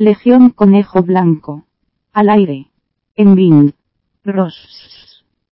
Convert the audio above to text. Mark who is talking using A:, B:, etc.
A: Legión Conejo Blanco. Al aire. En Bing. Ross.